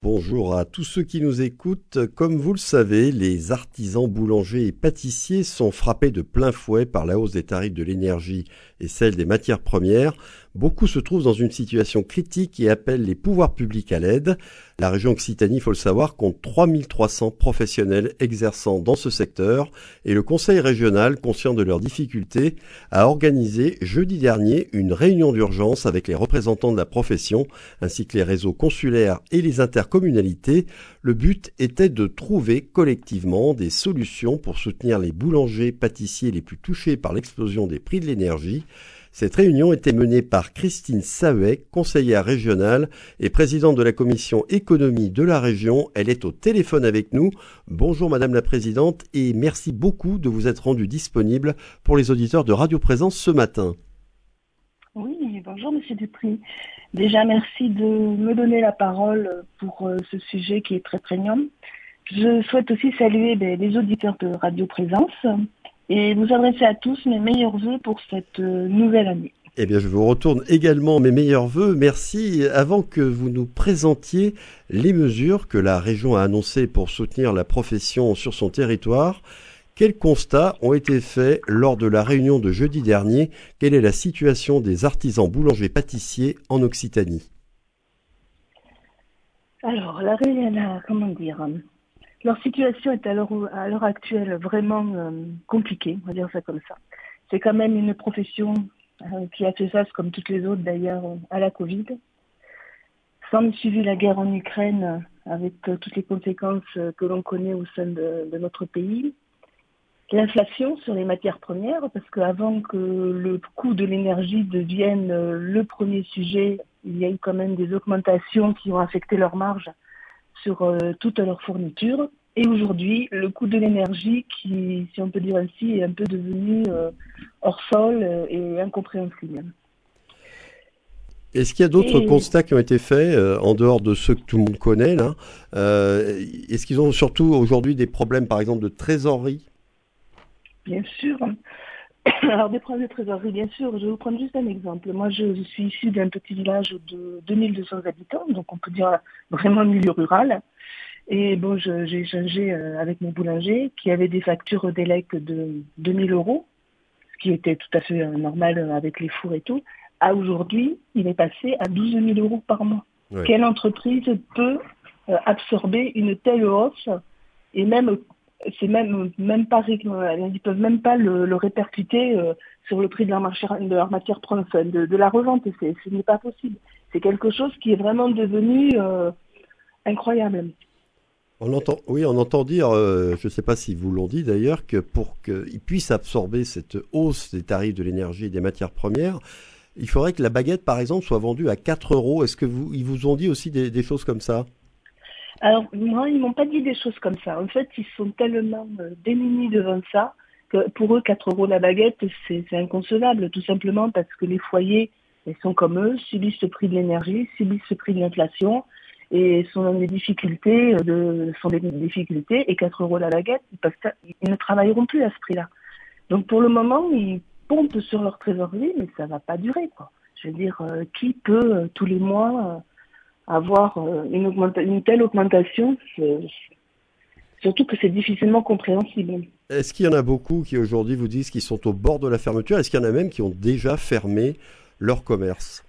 Bonjour à tous ceux qui nous écoutent. Comme vous le savez, les artisans boulangers et pâtissiers sont frappés de plein fouet par la hausse des tarifs de l'énergie et celle des matières premières. Beaucoup se trouvent dans une situation critique et appellent les pouvoirs publics à l'aide. La région Occitanie, faut le savoir, compte 3300 professionnels exerçant dans ce secteur et le conseil régional, conscient de leurs difficultés, a organisé jeudi dernier une réunion d'urgence avec les représentants de la profession ainsi que les réseaux consulaires et les intercommunalités. Le but était de trouver collectivement des solutions pour soutenir les boulangers, pâtissiers les plus touchés par l'explosion des prix de l'énergie. Cette réunion était menée par Christine Sahuet, conseillère régionale et présidente de la commission économie de la région. Elle est au téléphone avec nous. Bonjour Madame la Présidente et merci beaucoup de vous être rendue disponible pour les auditeurs de Radio Présence ce matin. Oui, bonjour Monsieur Dupri. Déjà merci de me donner la parole pour euh, ce sujet qui est très prégnant. Je souhaite aussi saluer ben, les auditeurs de Radio Présence et vous adresser à tous mes meilleurs voeux pour cette euh, nouvelle année. Eh bien, je vous retourne également mes meilleurs voeux. Merci. Avant que vous nous présentiez les mesures que la région a annoncées pour soutenir la profession sur son territoire, quels constats ont été faits lors de la réunion de jeudi dernier? Quelle est la situation des artisans boulangers-pâtissiers en Occitanie? Alors, la réunion, comment dire leur situation est à l'heure actuelle vraiment euh, compliquée, on va dire ça comme ça. C'est quand même une profession euh, qui a fait face, comme toutes les autres d'ailleurs, à la Covid. Sans suivi la guerre en Ukraine, avec euh, toutes les conséquences que l'on connaît au sein de, de notre pays. L'inflation sur les matières premières, parce qu'avant que le coût de l'énergie devienne le premier sujet, il y a eu quand même des augmentations qui ont affecté leurs marges sur euh, toutes leurs fournitures. Et aujourd'hui, le coût de l'énergie, qui, si on peut dire ainsi, est un peu devenu euh, hors sol euh, et incompréhensible. Est-ce qu'il y a d'autres constats qui ont été faits en dehors de ceux que tout le monde connaît là? Est-ce qu'ils ont surtout aujourd'hui des problèmes, par exemple, de trésorerie? Bien sûr. Alors, des problèmes de trésorerie, bien sûr. Je vais vous prendre juste un exemple. Moi, je, suis issue d'un petit village de 2200 habitants, donc on peut dire vraiment milieu rural. Et bon, j'ai échangé euh, avec mon boulanger qui avait des factures d'élec de 2000 euros, ce qui était tout à fait euh, normal euh, avec les fours et tout. À aujourd'hui, il est passé à 12 000 euros par mois. Quelle entreprise peut absorber une telle hausse et même c'est même même pas ils peuvent même pas le, répercuter euh, sur le prix de leur, marché, de leur matière de, la revente ce n'est pas possible. C'est quelque chose qui est vraiment devenu euh, incroyable. On entend oui on entend dire euh, je ne sais pas si vous l'ont dit d'ailleurs que pour qu'ils puissent absorber cette hausse des tarifs de l'énergie et des matières premières il faudrait que la baguette par exemple soit vendue à 4 euros. Est-ce que vous ils vous ont dit aussi des choses comme ça? Alors, moi, ils m'ont pas dit des choses comme ça. En fait, ils sont tellement euh, démunis devant ça que pour eux, 4 euros la baguette, c'est inconcevable, tout simplement parce que les foyers, ils sont comme eux, subissent le prix de l'énergie, subissent le prix de l'inflation et sont dans des difficultés, euh, de, sont des difficultés, et 4 euros la baguette, ils ne travailleront plus à ce prix-là. Donc pour le moment, ils pompent sur leur trésorerie, mais ça va pas durer, quoi. Je veux dire, euh, qui peut tous les mois avoir euh, une, une telle augmentation, surtout que c'est difficilement compréhensible. Est-ce qu'il y en a beaucoup qui aujourd'hui vous disent qu'ils sont au bord de la fermeture? Est-ce qu'il y en a même qui ont déjà fermé leur commerce?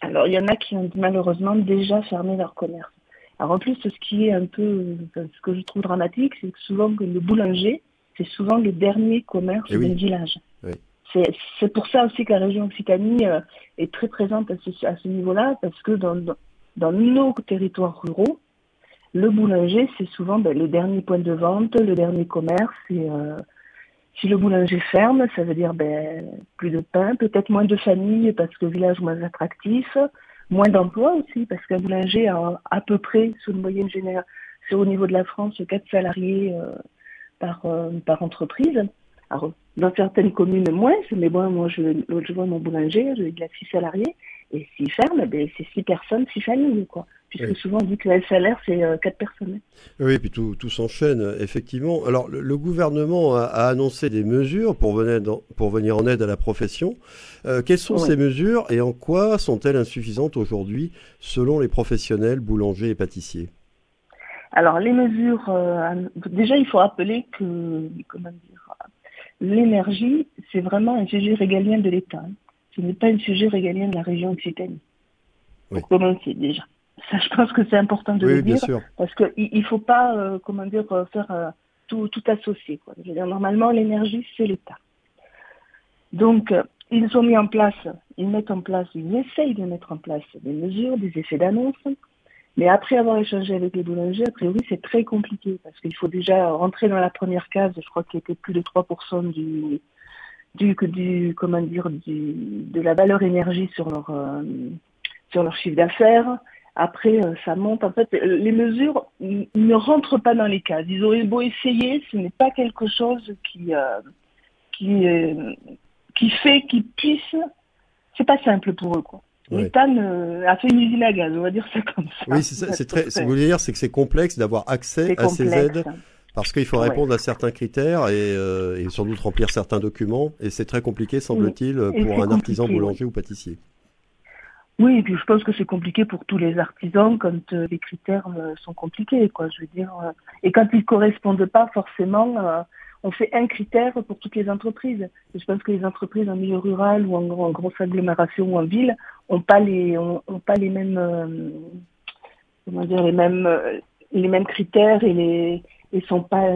Alors il y en a qui ont malheureusement déjà fermé leur commerce. Alors en plus, ce qui est un peu, ce que je trouve dramatique, c'est que souvent le boulanger, c'est souvent le dernier commerce eh du village. C'est pour ça aussi que la région Occitanie euh, est très présente à ce, niveau-là, parce que dans, dans nos territoires ruraux, le boulanger, c'est souvent ben, le dernier point de vente, le dernier commerce. Euh, si le boulanger ferme, ça veut dire ben, plus de pain, peut-être moins de familles parce que village moins attractif, moins d'emplois aussi parce qu'un boulanger a à peu près, sous le moyenne générale, c'est au niveau de la France, quatre salariés euh, par, euh, par entreprise. Alors, dans certaines communes, moins, mais bon, moi, je, vois mon boulanger, il a six salariés. Et s'il ferme, ben, c'est six personnes, six familles, quoi. Puisque souvent on dit que le SLR, c'est euh, quatre personnes. Oui, puis tout, tout s'enchaîne, effectivement. Alors, le, gouvernement a, annoncé des mesures pour venir, pour venir en aide à la profession. Euh, quelles sont ces mesures et en quoi sont-elles insuffisantes aujourd'hui, selon les professionnels boulangers et pâtissiers? Alors les mesures, déjà il faut rappeler que comment dire, l'énergie c'est vraiment un sujet régalien de l'État. Ce n'est pas un sujet régalien de la région Occitanie. Pour commencer déjà. Ça, je pense que c'est important de le dire parce qu'il ne faut pas, comment dire, faire tout, tout associé. Quoi. Je veux dire, normalement, l'énergie, c'est l'État. Donc, euh, ils ont mis en place, ils mettent en place, ils essayent de mettre en place des mesures, des effets d'annonce. Mais après avoir échangé avec les boulangers, a priori, c'est très compliqué parce qu'il faut déjà rentrer dans la première case, je crois qu'il était plus de 3% du, du, du, comment dire, du, de la valeur énergie sur leur, euh, sur leur chiffre d'affaires. Après, euh, ça monte. En fait, les mesures ne rentrent pas dans les cases. Ils auraient beau essayer, ce n'est pas quelque chose qui, qui, qui fait qu'ils puissent. C'est pas simple pour eux, quoi. L'État a fait une usine à gaz, on va dire ça comme ça. Oui, c'est ça. C'est très. Ce que vous voulez dire, c'est que c'est complexe d'avoir accès à ces aides parce qu'il faut répondre à certains critères et, euh, et, sans doute remplir certains documents. Et c'est très compliqué, semble-t-il, pour un artisan boulanger ou pâtissier. Oui, et puis je pense que c'est compliqué pour tous les artisans quand euh, les critères euh, sont compliqués, quoi. Je veux dire, euh, et quand ils correspondent pas forcément on fait un critère pour toutes les entreprises. je pense que les entreprises en milieu rural ou en, grosse agglomération ou en ville ont pas les ont, pas les mêmes comment dire les mêmes les mêmes critères et les et sont pas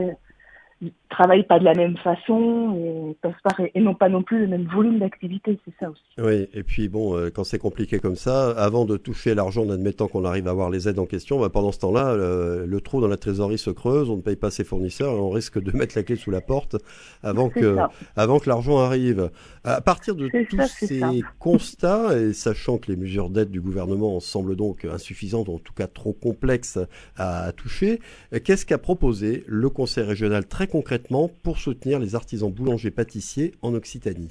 travaillent pas de la même façon et, pas, et n'ont pas non plus le même volume d'activité, c'est ça aussi. Oui, et puis bon, euh, quand c'est compliqué comme ça, avant de toucher l'argent, en admettant qu'on arrive à avoir les aides en question, bah, pendant ce temps-là, le, trou dans la trésorerie se creuse, on ne paye pas ses fournisseurs et on risque de mettre la clé sous la porte avant que, avant que l'argent arrive. À partir de tous ces constats, et sachant que les mesures d'aide du gouvernement semblent donc insuffisantes, en tout cas trop complexes à toucher, qu'est-ce qu'a proposé le Conseil régional très concrètement pour soutenir les artisans boulangers-pâtissiers en Occitanie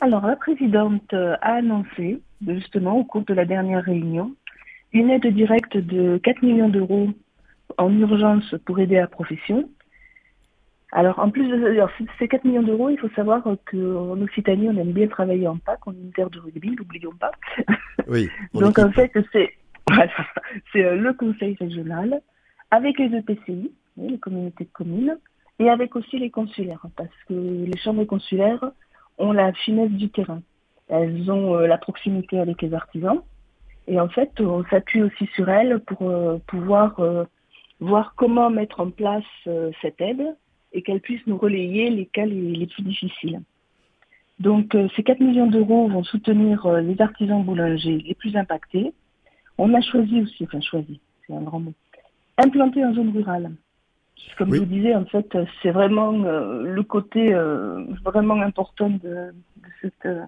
Alors, la présidente a annoncé, justement, au cours de la dernière réunion, une aide directe de 4 millions d'euros en urgence pour aider la profession. Alors, en plus de ces 4 millions d'euros, il faut savoir qu'en Occitanie, on aime bien travailler en PAC, une terre de rugby, n'oublions pas. Oui. Donc, en fait, c'est euh, le conseil régional avec les EPCI, les communautés de communes, et avec aussi les consulaires, parce que les chambres consulaires ont la finesse du terrain. Elles ont euh, la proximité avec les artisans, et en fait, on s'appuie aussi sur elles pour euh, pouvoir euh, voir comment mettre en place cette aide et qu'elles puissent nous relayer les cas les, plus difficiles. Donc, ces 4 millions d'euros vont soutenir les artisans boulangers les plus impactés. On a choisi aussi, enfin choisi, c'est un grand mot, implanté en zone rurale. Comme je vous disais, en fait, c'est vraiment euh, le côté euh, vraiment important de, cette, euh,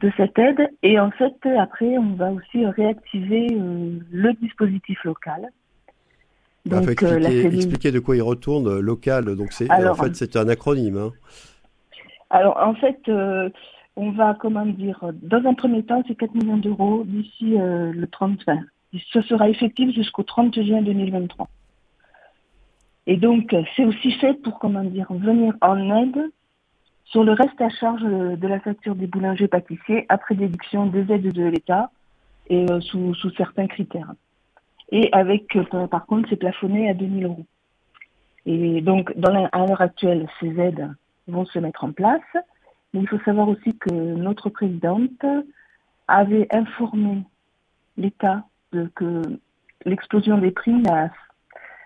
de cette aide. Et en fait, après, on va aussi réactiver le dispositif local. Donc, expliquer, de quoi il retourne local. Donc, c'est en fait, c'est un acronyme. Hein. Alors, en fait, on va, comment dire, dans un premier temps, c'est 4 millions d'euros d'ici le 30, enfin, ce sera effectif jusqu'au 30 juin 2023. Et donc, c'est aussi fait pour, comment dire, venir en aide sur le reste à charge de la facture des boulangers pâtissiers après déduction des aides de l'État et euh, sous, certains critères. Et avec, euh, par contre, c'est plafonné à 2000 euros. Et donc, à l'heure actuelle, ces aides vont se mettre en place. Mais il faut savoir aussi que notre présidente avait informé l'État que l'explosion des prix a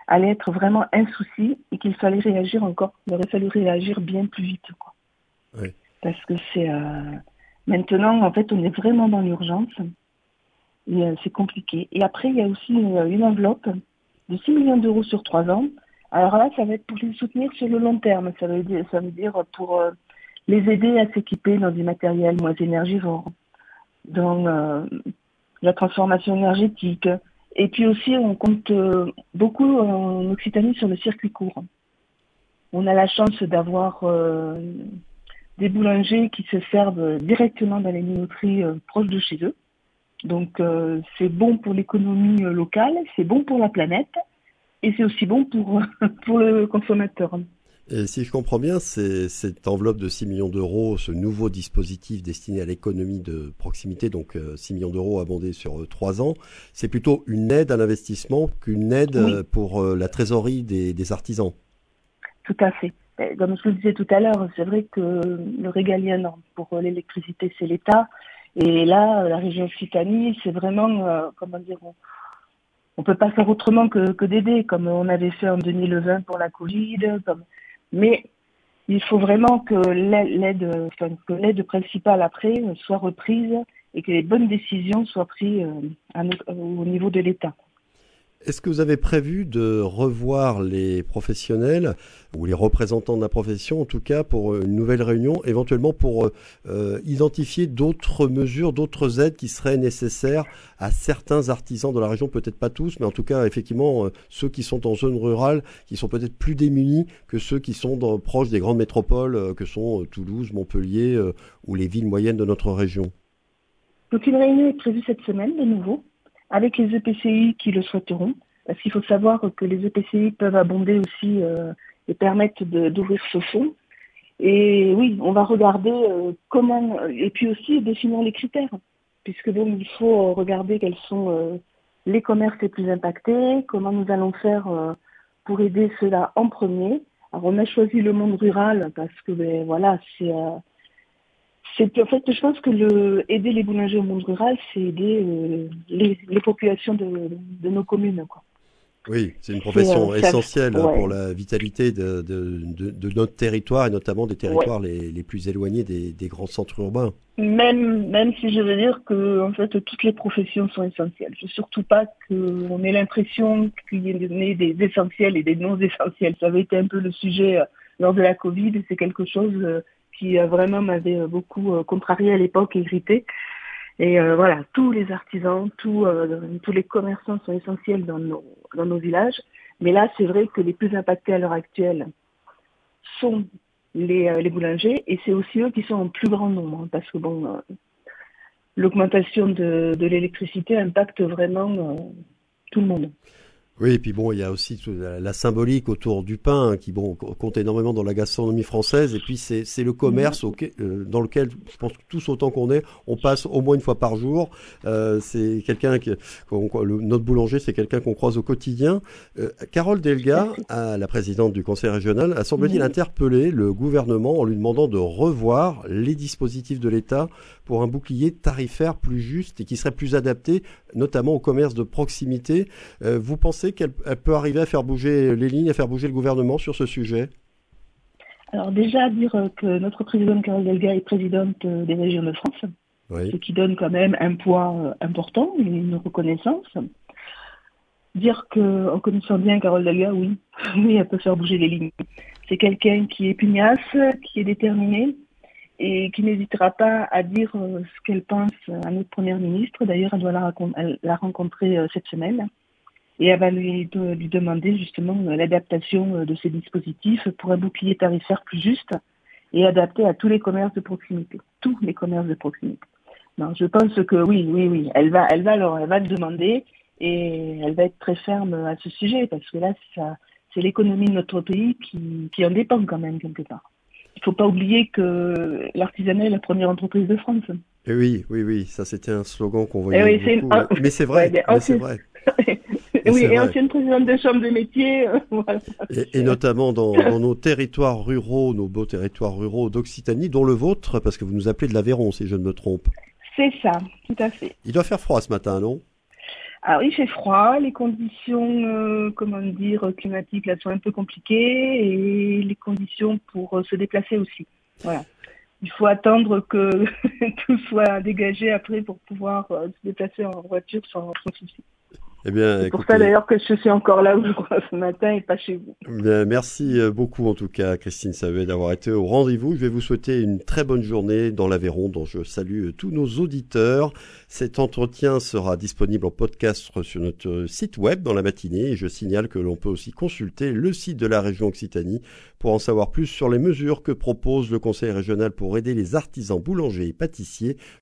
allait être vraiment un souci et qu'il fallait réagir encore. Il aurait fallu réagir bien plus vite. Quoi. Parce que c'est. Euh, maintenant, en fait, on est vraiment dans l'urgence. Et euh, c'est compliqué. Et après, il y a aussi une, enveloppe de 6 millions d'euros sur 3 ans. Alors là, ça va être pour les soutenir sur le long terme. Ça veut dire, ça veut dire pour euh, les aider à s'équiper dans du matériel moins énergivore, dans la transformation énergétique, et puis aussi, on compte euh, beaucoup en Occitanie sur le circuit court. On a la chance d'avoir euh, des boulangers qui se servent directement dans les minoteries euh, proches de chez eux. Donc c'est bon pour l'économie locale, c'est bon pour la planète et c'est aussi bon pour, pour le consommateur. Et si je comprends bien, c'est cette enveloppe de 6 millions d'euros, ce nouveau dispositif destiné à l'économie de proximité, donc 6 millions d'euros abondés sur 3 ans, c'est plutôt une aide à l'investissement qu'une aide pour la trésorerie des, des artisans? Tout à fait. Comme je le disais tout à l'heure, c'est vrai que le régalien pour l'électricité, c'est l'État. Et là, la région Occitanie, c'est vraiment, euh, comment dire, on ne peut pas faire autrement que, que d'aider, comme on avait fait en 2020 pour la Covid. Comme... Mais il faut vraiment que l'aide, enfin, que l'aide principale après soit reprise et que les bonnes décisions soient prises euh, au niveau de l'État. Est-ce que vous avez prévu de revoir les professionnels ou les représentants de la profession, en tout cas pour une nouvelle réunion, éventuellement pour euh, identifier d'autres mesures, d'autres aides qui seraient nécessaires à certains artisans de la région, peut-être pas tous, mais en tout cas effectivement euh, ceux qui sont en zone rurale, qui sont peut-être plus démunis que ceux qui sont proches des grandes métropoles euh, que sont Toulouse, Montpellier ou les villes moyennes de notre région? Donc une réunion est prévue cette semaine de nouveau avec les EPCI qui le souhaiteront, parce qu'il faut savoir que les EPCI peuvent abonder aussi euh, et permettre d'ouvrir ce fonds. Et oui, on va regarder euh, comment, et puis aussi définir les critères, puisque bon, il faut regarder quels sont euh, les commerces les plus impactés, comment nous allons faire pour aider cela en premier. Alors on a choisi le monde rural parce que ben, voilà, c'est c'est en fait, je pense que le, aider les boulangers au monde rural, c'est aider euh, les, les, populations de, de, nos communes. Quoi. Oui, c'est une profession euh, essentielle hein, pour la vitalité de, de, notre territoire et notamment des territoires les, les, plus éloignés des, des, grands centres urbains. Même, même si je veux dire que en fait toutes les professions sont essentielles. Je veux surtout pas qu'on ait l'impression qu'il y ait des essentiels et des non essentiels. Ça avait été un peu le sujet euh, lors de la Covid. C'est quelque chose qui euh, vraiment m'avait euh, beaucoup euh, contrarié à l'époque et irrité. Et voilà, tous les artisans, tous, tous les commerçants sont essentiels dans nos, dans nos villages. Mais là, c'est vrai que les plus impactés à l'heure actuelle sont les, les boulangers et c'est aussi eux qui sont en plus grand nombre hein, parce que bon, l'augmentation de, de l'électricité impacte vraiment tout le monde. Oui, et puis bon, il y a aussi la, symbolique autour du pain qui bon compte énormément dans la gastronomie française. Et puis c'est le commerce euh, dans lequel je pense que tous autant qu'on est, on passe au moins une fois par jour. Euh, c'est quelqu'un que notre boulanger, c'est quelqu'un qu'on croise au quotidien. Euh, Carole Delga, la présidente du conseil régional, a semble-t-il interpellé le gouvernement en lui demandant de revoir les dispositifs de l'État pour un bouclier tarifaire plus juste et qui serait plus adapté, notamment au commerce de proximité. Euh, vous pensez qu'elle peut arriver à faire bouger les lignes, à faire bouger le gouvernement sur ce sujet? Alors déjà, dire que notre présidente Carole Delga est présidente des régions de France, ce qui donne quand même un poids euh, important, une reconnaissance. Dire qu'en connaissant bien Carole Delga, oui, oui, elle peut faire bouger les lignes. C'est quelqu'un qui est pugnace, qui est déterminé, et qui n'hésitera pas à dire euh, ce qu'elle pense à notre première ministre. D'ailleurs, elle doit la, la rencontrer euh, cette semaine et elle va lui, demander justement euh, l'adaptation de ces dispositifs pour un bouclier tarifaire plus juste et adapté à tous les commerces de proximité, tous les commerces de proximité. Non, je pense que oui, oui, oui, elle va, elle va, elle va le demander et elle va être très ferme à ce sujet parce que là, c'est l'économie de notre pays qui, qui en dépend quand même quelque part il ne faut pas oublier que l'artisanat est la première entreprise de France. Et eh oui, oui, oui, ça c'était un slogan qu'on voyait eh beaucoup. Mais c'est vrai, mais c'est vrai. oui, et ancienne présidente de chambre de métier. Euh, et, notamment dans, dans, nos territoires ruraux, nos beaux territoires ruraux d'Occitanie, dont le vôtre, parce que vous nous appelez de l'Aveyron, si je ne me trompe. C'est ça, tout à fait. Il doit faire froid ce matin, non? Alors il fait froid, les conditions, euh, comment dire, climatiques là sont un peu compliquées et les conditions pour euh, se déplacer aussi. Voilà. Il faut attendre que tout soit dégagé après pour pouvoir euh, se déplacer en voiture sans, sans souci. Eh bien, c'est pour ça d'ailleurs que je suis encore là ce matin et pas chez vous. Eh bien, merci euh, beaucoup en tout cas, Christine Savet, d'avoir été au rendez-vous. Je vais vous souhaiter une très bonne journée dans l'Aveyron, dont je salue euh, tous nos auditeurs. Cet entretien sera disponible en podcast sur notre site web dans la matinée et je signale que l'on peut aussi consulter le site de la région Occitanie pour en savoir plus sur les mesures que propose le Conseil régional pour aider les artisans boulangers et pâtissiers